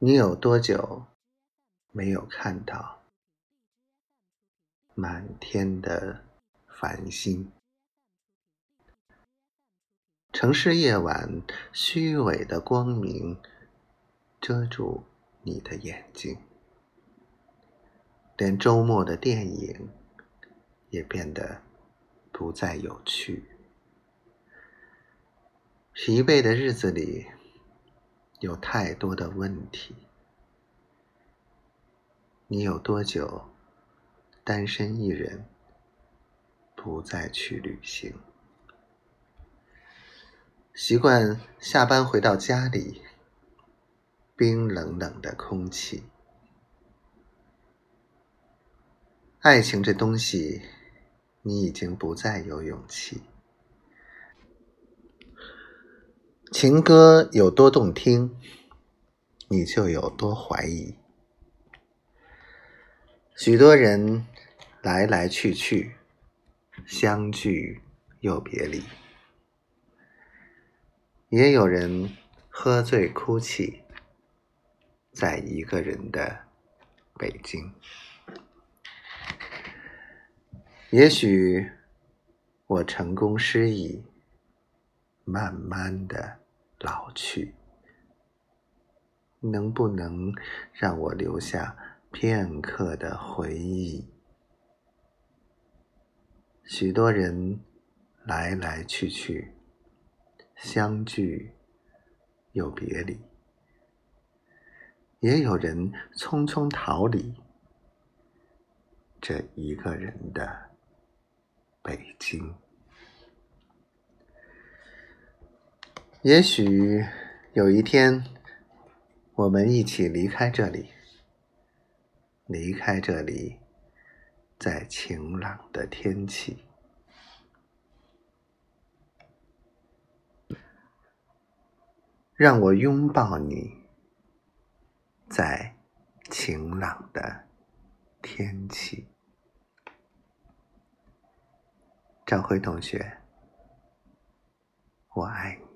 你有多久没有看到满天的繁星？城市夜晚虚伪的光明遮住你的眼睛，连周末的电影也变得不再有趣。疲惫的日子里。有太多的问题。你有多久单身一人，不再去旅行？习惯下班回到家里，冰冷冷的空气。爱情这东西，你已经不再有勇气。情歌有多动听，你就有多怀疑。许多人来来去去，相聚又别离，也有人喝醉哭泣，在一个人的北京。也许我成功失意。慢慢的老去，能不能让我留下片刻的回忆？许多人来来去去，相聚又别离，也有人匆匆逃离这一个人的北京。也许有一天，我们一起离开这里，离开这里，在晴朗的天气，让我拥抱你，在晴朗的天气。张辉同学。我爱你